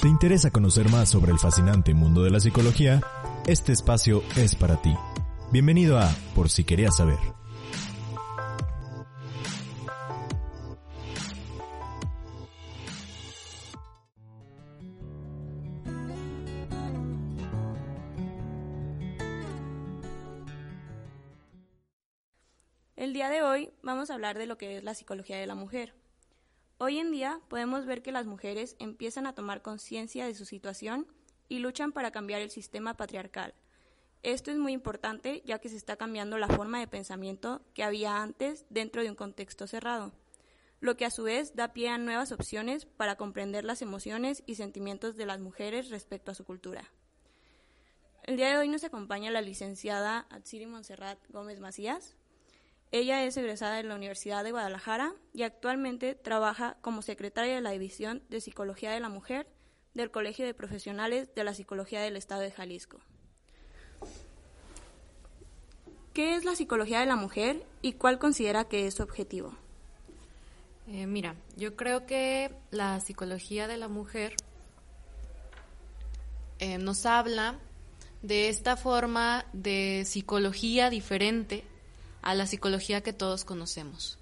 ¿Te interesa conocer más sobre el fascinante mundo de la psicología? Este espacio es para ti. Bienvenido a Por si querías saber. El día de hoy vamos a hablar de lo que es la psicología de la mujer. Hoy en día podemos ver que las mujeres empiezan a tomar conciencia de su situación y luchan para cambiar el sistema patriarcal. Esto es muy importante ya que se está cambiando la forma de pensamiento que había antes dentro de un contexto cerrado, lo que a su vez da pie a nuevas opciones para comprender las emociones y sentimientos de las mujeres respecto a su cultura. El día de hoy nos acompaña la licenciada Atsiri Monserrat Gómez Macías, ella es egresada de la Universidad de Guadalajara y actualmente trabaja como secretaria de la División de Psicología de la Mujer del Colegio de Profesionales de la Psicología del Estado de Jalisco. ¿Qué es la psicología de la mujer y cuál considera que es su objetivo? Eh, mira, yo creo que la psicología de la mujer eh, nos habla de esta forma de psicología diferente a la psicología que todos conocemos.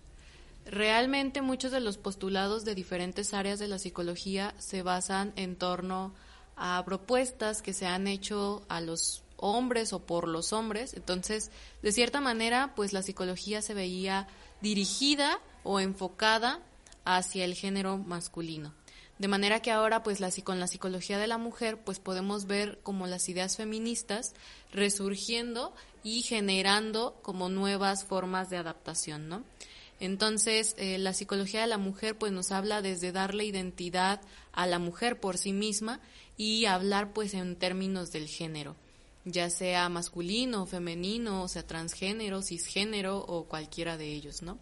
Realmente muchos de los postulados de diferentes áreas de la psicología se basan en torno a propuestas que se han hecho a los hombres o por los hombres. Entonces, de cierta manera, pues la psicología se veía dirigida o enfocada hacia el género masculino. De manera que ahora, pues la, con la psicología de la mujer, pues podemos ver como las ideas feministas resurgiendo y generando como nuevas formas de adaptación, ¿no? Entonces, eh, la psicología de la mujer pues nos habla desde darle identidad a la mujer por sí misma y hablar pues en términos del género, ya sea masculino, femenino, o sea, transgénero, cisgénero o cualquiera de ellos, ¿no?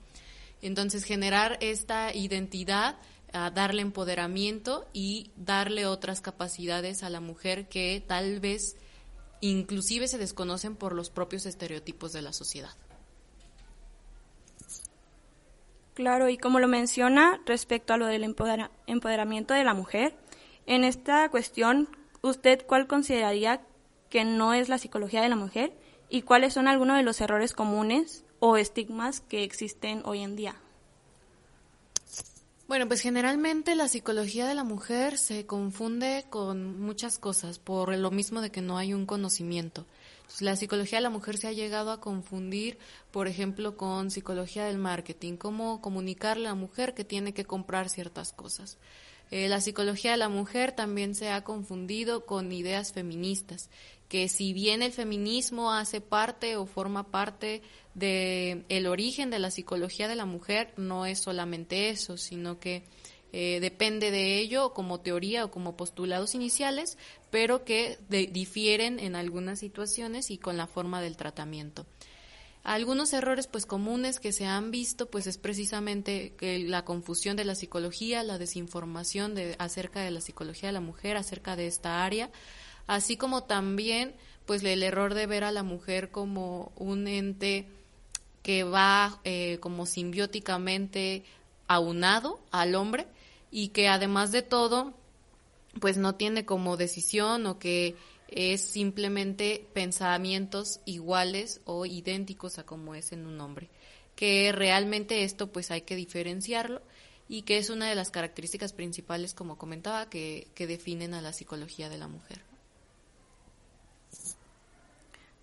Entonces, generar esta identidad, darle empoderamiento y darle otras capacidades a la mujer que tal vez inclusive se desconocen por los propios estereotipos de la sociedad. Claro, y como lo menciona respecto a lo del empoderamiento de la mujer, en esta cuestión, ¿usted cuál consideraría que no es la psicología de la mujer y cuáles son algunos de los errores comunes o estigmas que existen hoy en día? Bueno, pues generalmente la psicología de la mujer se confunde con muchas cosas por lo mismo de que no hay un conocimiento. la psicología de la mujer se ha llegado a confundir, por ejemplo, con psicología del marketing, cómo comunicarle a la mujer que tiene que comprar ciertas cosas. Eh, la psicología de la mujer también se ha confundido con ideas feministas, que si bien el feminismo hace parte o forma parte de el origen de la psicología de la mujer, no es solamente eso, sino que eh, depende de ello como teoría o como postulados iniciales, pero que difieren en algunas situaciones y con la forma del tratamiento. Algunos errores pues comunes que se han visto pues es precisamente la confusión de la psicología, la desinformación de, acerca de la psicología de la mujer, acerca de esta área, así como también pues el error de ver a la mujer como un ente que va eh, como simbióticamente aunado al hombre y que además de todo pues no tiene como decisión o que es simplemente pensamientos iguales o idénticos a como es en un hombre. Que realmente esto pues hay que diferenciarlo y que es una de las características principales, como comentaba, que, que definen a la psicología de la mujer.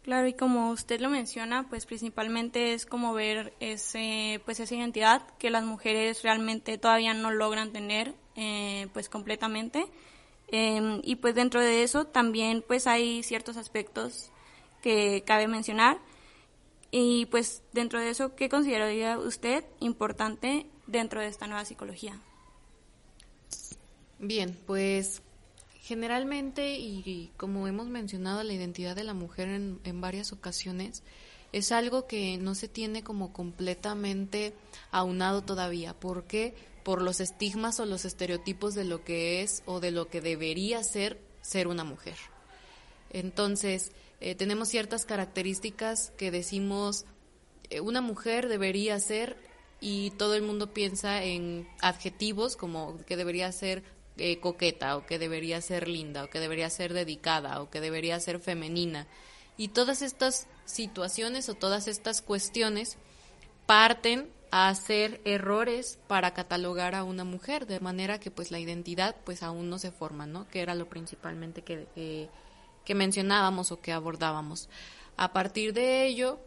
Claro, y como usted lo menciona, pues principalmente es como ver ese, pues esa identidad que las mujeres realmente todavía no logran tener, eh, pues completamente Em, y pues dentro de eso también pues hay ciertos aspectos que cabe mencionar. Y pues dentro de eso, ¿qué consideraría usted importante dentro de esta nueva psicología? Bien, pues generalmente y, como hemos mencionado la identidad de la mujer en, en varias ocasiones, es algo que no se tiene como completamente aunado todavía. ¿Por qué? por los estigmas o los estereotipos de lo que es o de lo que debería ser ser una mujer. Entonces, eh, tenemos ciertas características que decimos eh, una mujer debería ser y todo el mundo piensa en adjetivos como que debería ser coqueta o que debería ser linda o que debería ser dedicada o que debería ser femenina. Y todas estas situaciones o todas estas cuestiones parten a hacer errores para catalogar a una mujer, de manera que pues la identidad pues aún no se forma, ¿no? Que era lo principalmente que, que mencionábamos o que abordábamos. A partir de ello,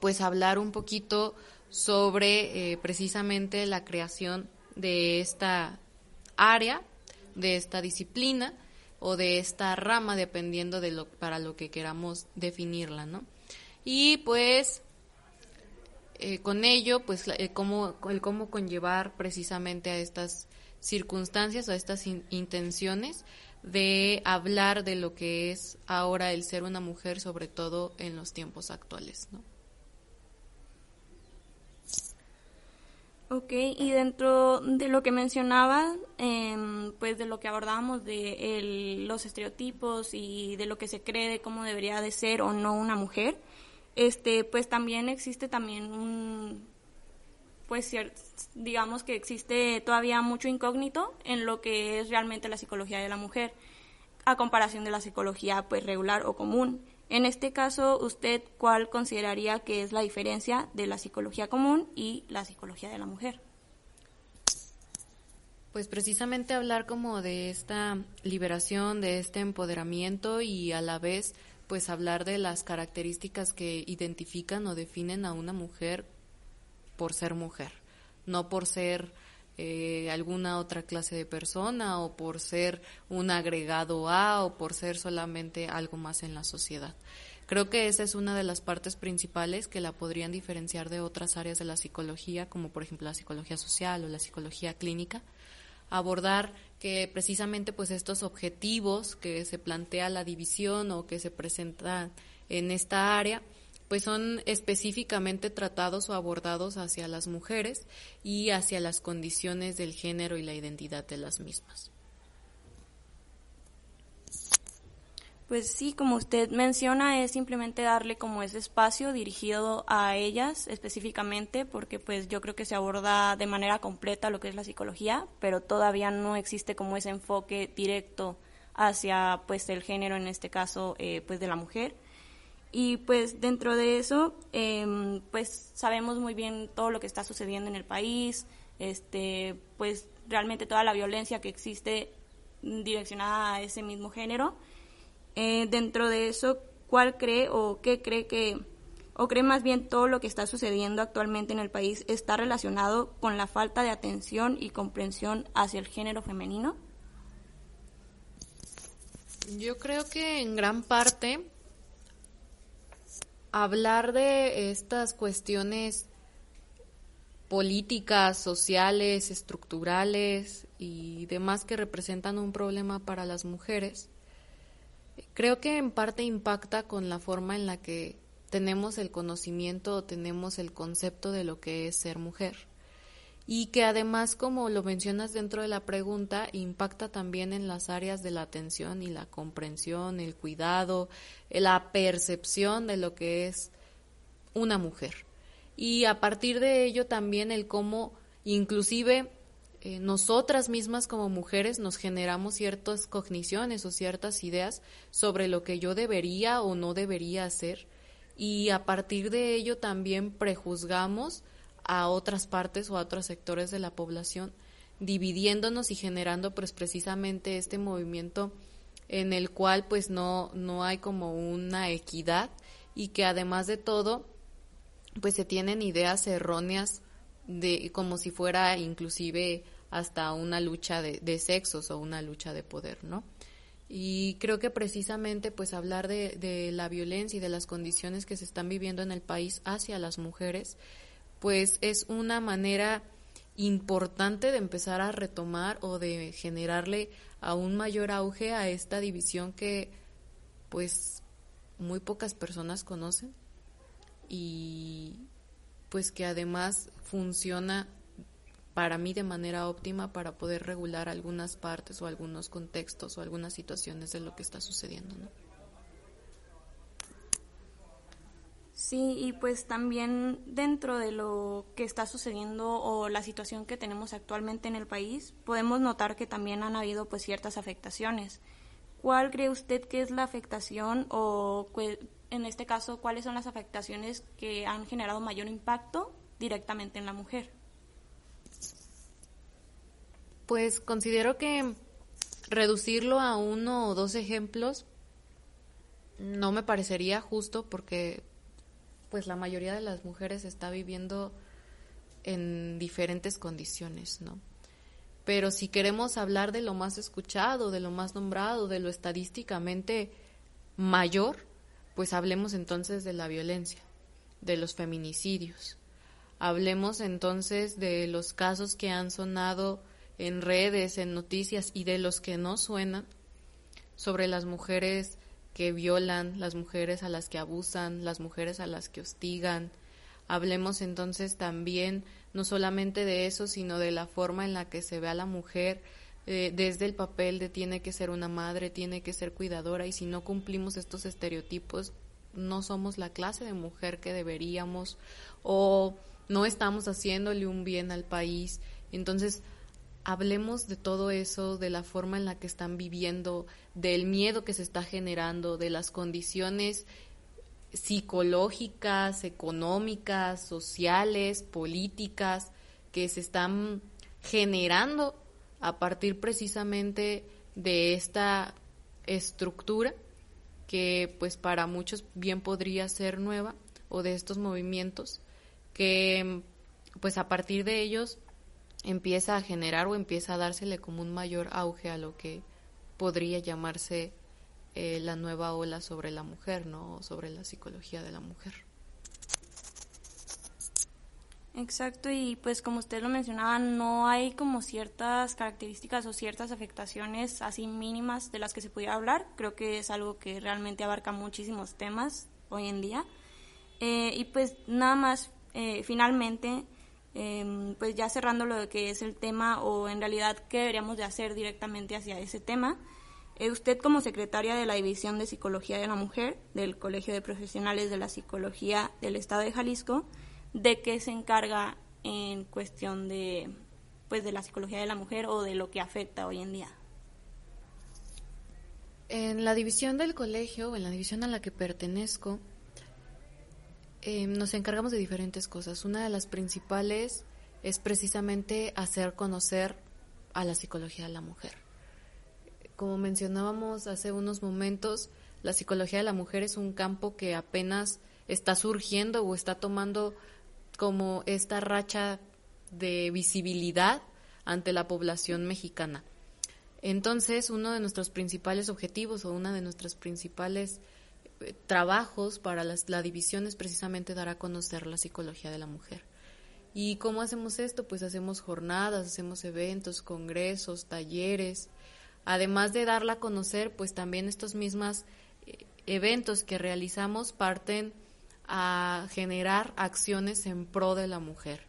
pues hablar un poquito sobre eh, precisamente la creación de esta área, de esta disciplina o de esta rama, dependiendo de lo para lo que queramos definirla, ¿no? Y pues eh, con ello, pues el cómo, el cómo conllevar precisamente a estas circunstancias o a estas intenciones de hablar de lo que es ahora el ser una mujer, sobre todo en los tiempos actuales, ¿no? Ok, y dentro de lo que mencionaba, em, pues de lo que abordábamos de los estereotipos y de lo que se cree de cómo debería de ser o no una mujer, este, pues también existe también un, pues digamos que existe todavía mucho incógnito en lo que es realmente la psicología de la mujer, a comparación de la psicología pues regular o común. En este caso, ¿usted cuál consideraría que es la diferencia de la psicología común y la psicología de la mujer? Pues precisamente hablar como de esta liberación, de este empoderamiento y a la vez pues hablar de las características que identifican o definen a una mujer por ser mujer, no por ser eh, alguna otra clase de persona o por ser un agregado a o por ser solamente algo más en la sociedad. Creo que esa es una de las partes principales que la podrían diferenciar de otras áreas de la psicología, como por ejemplo la psicología social o la psicología clínica, abordar que precisamente pues estos objetivos que se plantea la división o que se presentan en esta área pues son específicamente tratados o abordados hacia las mujeres y hacia las condiciones del género y la identidad de las mismas. Pues sí, como usted menciona, es simplemente darle como ese espacio dirigido a ellas específicamente, porque pues yo creo que se aborda de manera completa lo que es la psicología, pero todavía no existe como ese enfoque directo hacia pues el género, en este caso eh, pues de la mujer. Y pues dentro de eso, em, pues sabemos muy bien todo lo que está sucediendo en el país, este, pues realmente toda la violencia que existe direccionada a ese mismo género. Eh, dentro de eso, ¿cuál cree o qué cree que, o cree más bien todo lo que está sucediendo actualmente en el país está relacionado con la falta de atención y comprensión hacia el género femenino? Yo creo que en gran parte hablar de estas cuestiones políticas, sociales, estructurales y demás que representan un problema para las mujeres, creo que en parte impacta con la forma en la que tenemos el conocimiento o tenemos el concepto de lo que es ser mujer y que además, como lo mencionas dentro de la pregunta, impacta también en las áreas de la atención y la comprensión, el cuidado, la percepción de lo que es una mujer. Y a partir de ello también el cómo inclusive eh, nosotras mismas como mujeres nos generamos ciertas cogniciones o ciertas ideas sobre lo que yo debería o no debería hacer y a partir de ello también prejuzgamos a otras partes o a otros sectores de la población, dividiéndonos y generando pues precisamente este movimiento en el cual pues no, no hay como una equidad y que además de todo pues se tienen ideas erróneas de como si fuera inclusive hasta una lucha de, sexos o una lucha de poder, ¿no? Y creo que precisamente pues hablar de la violencia y de las condiciones que se están viviendo en el país hacia las mujeres pues es una manera importante de empezar a retomar o de generarle aún mayor auge a esta división que pues muy pocas personas conocen y pues que además funciona para mí de manera óptima para poder regular algunas partes o algunos contextos o algunas situaciones de lo que está sucediendo, ¿no? Sí, y pues también dentro de lo que está sucediendo o la situación que tenemos actualmente en el país, podemos notar que también han habido pues ciertas afectaciones. ¿Cuál cree usted que es la afectación o en este caso cuáles son las afectaciones que han generado mayor impacto directamente en la mujer? Pues considero que reducirlo a uno o dos ejemplos no me parecería justo porque pues la mayoría de las mujeres está viviendo en diferentes condiciones, ¿no? Pero si queremos hablar de lo más escuchado, de lo más nombrado, de lo estadísticamente mayor, pues hablemos entonces de la violencia, de los feminicidios. Hablemos entonces de los casos que han sonado en redes, en noticias y de los que no suenan sobre las mujeres que violan, las mujeres a las que abusan, las mujeres a las que hostigan. Hablemos entonces también no solamente de eso, sino de la forma en la que se ve a la mujer eh, desde el papel de tiene que ser una madre, tiene que ser cuidadora y si no cumplimos estos estereotipos no somos la clase de mujer que deberíamos o no estamos haciéndole un bien al país. Entonces, hablemos de todo eso, de la forma en la que están viviendo, del miedo que se está generando, de las condiciones psicológicas, económicas, sociales, políticas que se están generando a partir precisamente de esta estructura que pues para muchos bien podría ser nueva o de estos movimientos que pues a partir de ellos empieza a generar o empieza a dársele como un mayor auge a lo que podría llamarse eh, la nueva ola sobre la mujer, ¿no? sobre la psicología de la mujer. Exacto, y pues como usted lo mencionaba, no hay como ciertas características o ciertas afectaciones así mínimas de las que se pudiera hablar. Creo que es algo que realmente abarca muchísimos temas hoy en día. Eh, y pues nada más, eh, finalmente, Em, pues ya cerrando lo que es el tema o en realidad qué deberíamos de hacer directamente hacia ese tema. Eh, usted como secretaria de la División de Psicología de la Mujer del Colegio de Profesionales de la Psicología del Estado de Jalisco, ¿de qué se encarga en cuestión de pues de la psicología de la mujer o de lo que afecta hoy en día? En la división del colegio, en la división a la que pertenezco, Em, nos encargamos de diferentes cosas. Una de las principales es precisamente hacer conocer a la psicología de la mujer. Como mencionábamos hace unos momentos, la psicología de la mujer es un campo que apenas está surgiendo o está tomando como esta racha de visibilidad ante la población mexicana. Entonces, uno de nuestros principales objetivos o una de nuestras principales trabajos para la división es precisamente dar a conocer la psicología de la mujer. ¿Y cómo hacemos esto? Pues hacemos jornadas, hacemos eventos, congresos, talleres. Además de darla a conocer, pues también estos mismos eh, eventos que realizamos parten a generar acciones en pro de la mujer.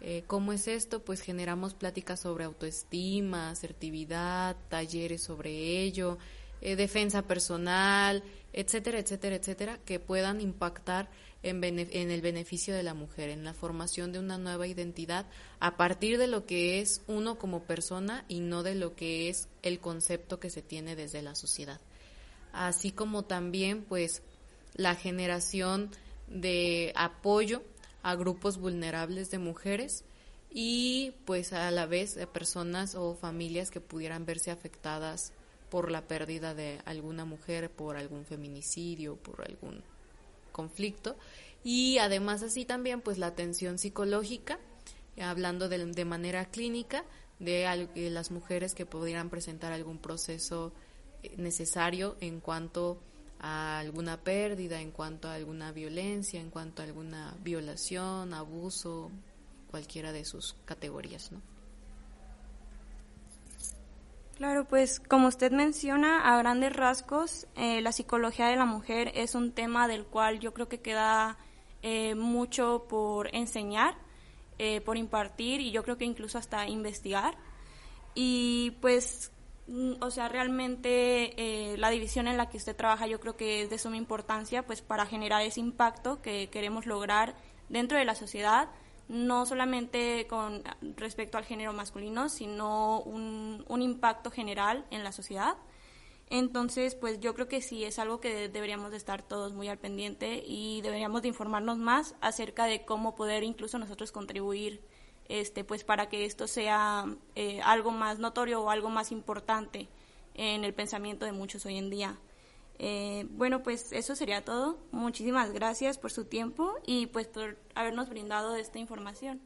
Eh, ¿Cómo es esto? Pues generamos pláticas sobre autoestima, asertividad, talleres sobre ello, eh, defensa personal, etcétera, etcétera, etcétera, que puedan impactar en, en, el beneficio de la mujer, en la formación de una nueva identidad a partir de lo que es uno como persona y no de lo que es el concepto que se tiene desde la sociedad. Así como también, pues, la generación de apoyo a grupos vulnerables de mujeres y pues a la vez a personas o familias que pudieran verse afectadas por la pérdida de alguna mujer, por algún feminicidio, por algún conflicto. Y además así también pues la atención psicológica, hablando de, de manera clínica, de, las mujeres que pudieran presentar algún proceso eh, necesario en cuanto a alguna pérdida, en cuanto a alguna violencia, en cuanto a alguna violación, abuso, cualquiera de sus categorías, ¿no? Claro, pues como usted menciona, a grandes rasgos, eh, la psicología de la mujer es un tema del cual yo creo que queda eh, mucho por enseñar, eh, por impartir y yo creo que incluso hasta investigar. Y pues Mm, o sea, realmente la división en la que usted trabaja yo creo que es de suma importancia pues para generar ese impacto que queremos lograr dentro de la sociedad, no solamente con respecto al género masculino, sino un, impacto general en la sociedad. Entonces, pues yo creo que sí es algo que deberíamos de estar todos muy al pendiente y deberíamos de informarnos más acerca de cómo poder incluso nosotros contribuir este, pues para que esto sea eh, algo más notorio o algo más importante en el pensamiento de muchos hoy en día. Eh, bueno, pues eso sería todo. Muchísimas gracias por su tiempo y pues por habernos brindado esta información.